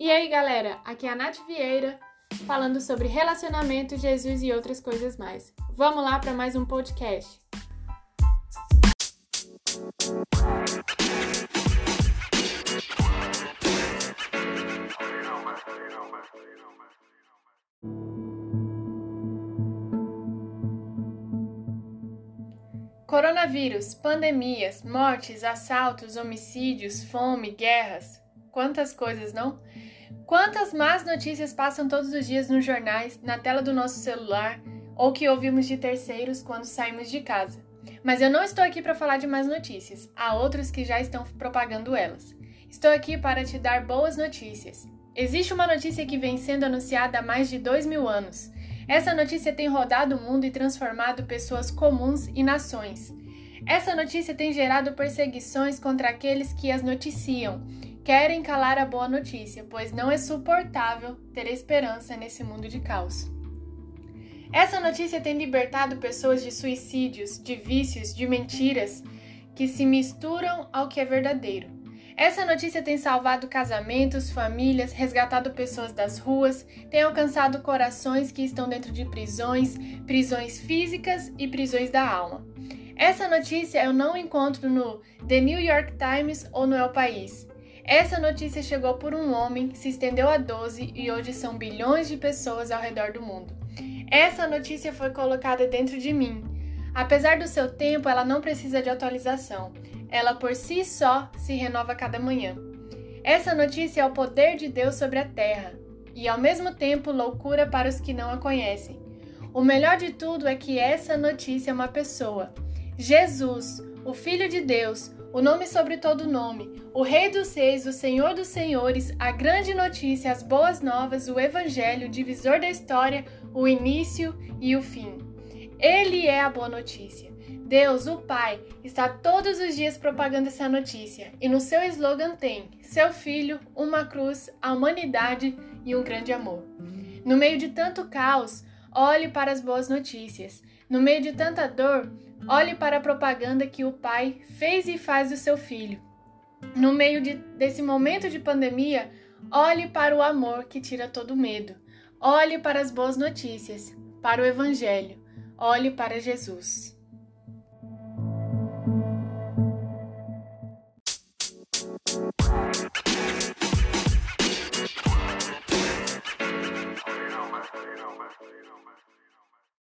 E aí, galera? Aqui é a Nath Vieira falando sobre relacionamento, Jesus e outras coisas mais. Vamos lá para mais um podcast. Coronavírus, pandemias, mortes, assaltos, homicídios, fome, guerras. Quantas coisas, não? Quantas más notícias passam todos os dias nos jornais, na tela do nosso celular ou que ouvimos de terceiros quando saímos de casa. Mas eu não estou aqui para falar de más notícias, há outros que já estão propagando elas. Estou aqui para te dar boas notícias. Existe uma notícia que vem sendo anunciada há mais de dois mil anos. Essa notícia tem rodado o mundo e transformado pessoas comuns e nações. Essa notícia tem gerado perseguições contra aqueles que as noticiam. Querem calar a boa notícia, pois não é suportável ter esperança nesse mundo de caos. Essa notícia tem libertado pessoas de suicídios, de vícios, de mentiras que se misturam ao que é verdadeiro. Essa notícia tem salvado casamentos, famílias, resgatado pessoas das ruas, tem alcançado corações que estão dentro de prisões, prisões físicas e prisões da alma. Essa notícia eu não encontro no The New York Times ou no El País. Essa notícia chegou por um homem, se estendeu a 12 e hoje são bilhões de pessoas ao redor do mundo. Essa notícia foi colocada dentro de mim. Apesar do seu tempo, ela não precisa de atualização ela por si só se renova cada manhã. Essa notícia é o poder de Deus sobre a terra e ao mesmo tempo loucura para os que não a conhecem. O melhor de tudo é que essa notícia é uma pessoa. Jesus, o Filho de Deus, o nome sobre todo nome, o Rei dos Reis, o Senhor dos Senhores, a grande notícia, as boas novas, o Evangelho, o divisor da história, o início e o fim. Ele é a boa notícia. Deus, o Pai, está todos os dias propagando essa notícia e no seu slogan tem seu filho, uma cruz, a humanidade e um grande amor. No meio de tanto caos, olhe para as boas notícias. No meio de tanta dor, olhe para a propaganda que o Pai fez e faz do seu filho. No meio de, desse momento de pandemia, olhe para o amor que tira todo medo. Olhe para as boas notícias, para o Evangelho. Olhe para Jesus.